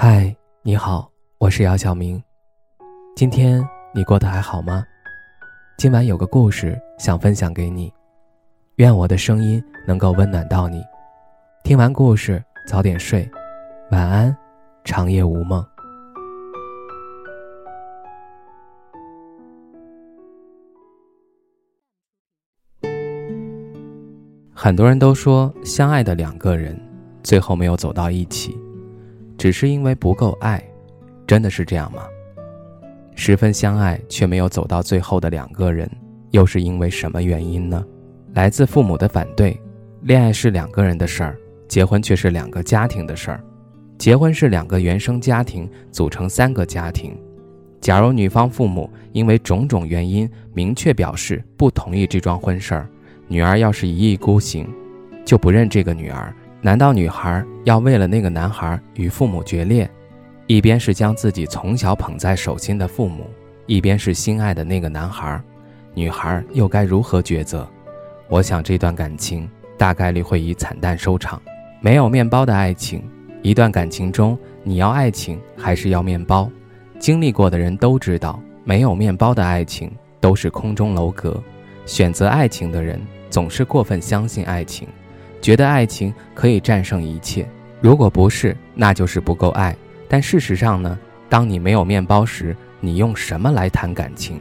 嗨，你好，我是姚晓明。今天你过得还好吗？今晚有个故事想分享给你，愿我的声音能够温暖到你。听完故事早点睡，晚安，长夜无梦。很多人都说，相爱的两个人最后没有走到一起。只是因为不够爱，真的是这样吗？十分相爱却没有走到最后的两个人，又是因为什么原因呢？来自父母的反对。恋爱是两个人的事儿，结婚却是两个家庭的事儿。结婚是两个原生家庭组成三个家庭。假如女方父母因为种种原因明确表示不同意这桩婚事儿，女儿要是一意孤行，就不认这个女儿。难道女孩要为了那个男孩与父母决裂？一边是将自己从小捧在手心的父母，一边是心爱的那个男孩，女孩又该如何抉择？我想这段感情大概率会以惨淡收场。没有面包的爱情，一段感情中你要爱情还是要面包？经历过的人都知道，没有面包的爱情都是空中楼阁。选择爱情的人总是过分相信爱情。觉得爱情可以战胜一切，如果不是，那就是不够爱。但事实上呢？当你没有面包时，你用什么来谈感情？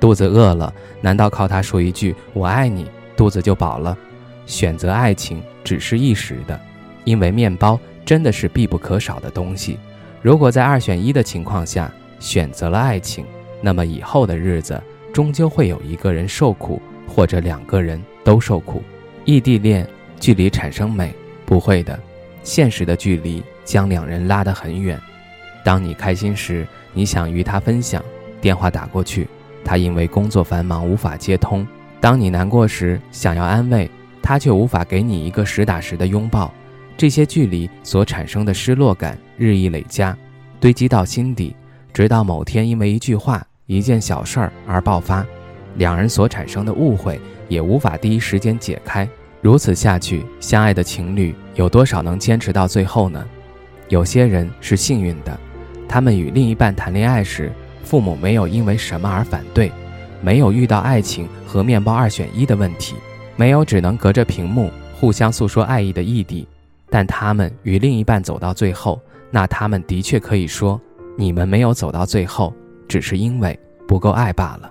肚子饿了，难道靠他说一句“我爱你”，肚子就饱了？选择爱情只是一时的，因为面包真的是必不可少的东西。如果在二选一的情况下选择了爱情，那么以后的日子终究会有一个人受苦，或者两个人都受苦。异地恋。距离产生美，不会的，现实的距离将两人拉得很远。当你开心时，你想与他分享，电话打过去，他因为工作繁忙无法接通；当你难过时，想要安慰，他却无法给你一个实打实的拥抱。这些距离所产生的失落感日益累加，堆积到心底，直到某天因为一句话、一件小事儿而爆发，两人所产生的误会也无法第一时间解开。如此下去，相爱的情侣有多少能坚持到最后呢？有些人是幸运的，他们与另一半谈恋爱时，父母没有因为什么而反对，没有遇到爱情和面包二选一的问题，没有只能隔着屏幕互相诉说爱意的异地。但他们与另一半走到最后，那他们的确可以说，你们没有走到最后，只是因为不够爱罢了。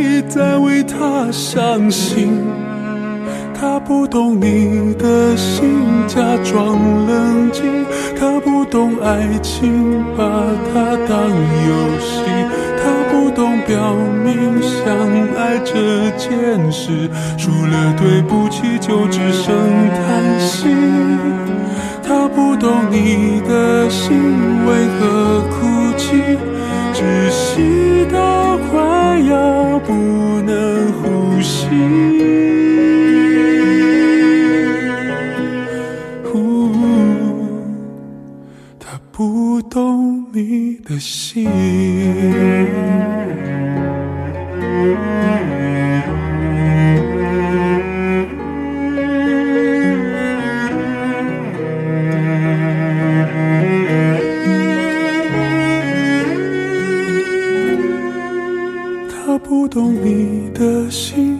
再为他伤心。他不懂你的心，假装冷静；他不懂爱情，把它当游戏；他不懂表明相爱这件事，除了对不起就只剩叹息。他不懂你的心为何他不懂你的心，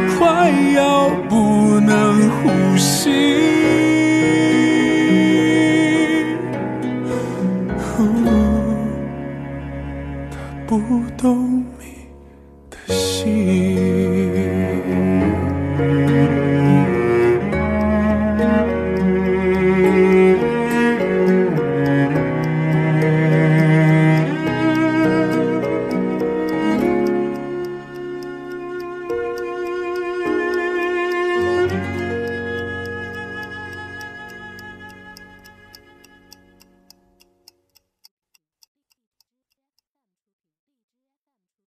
懂你的心。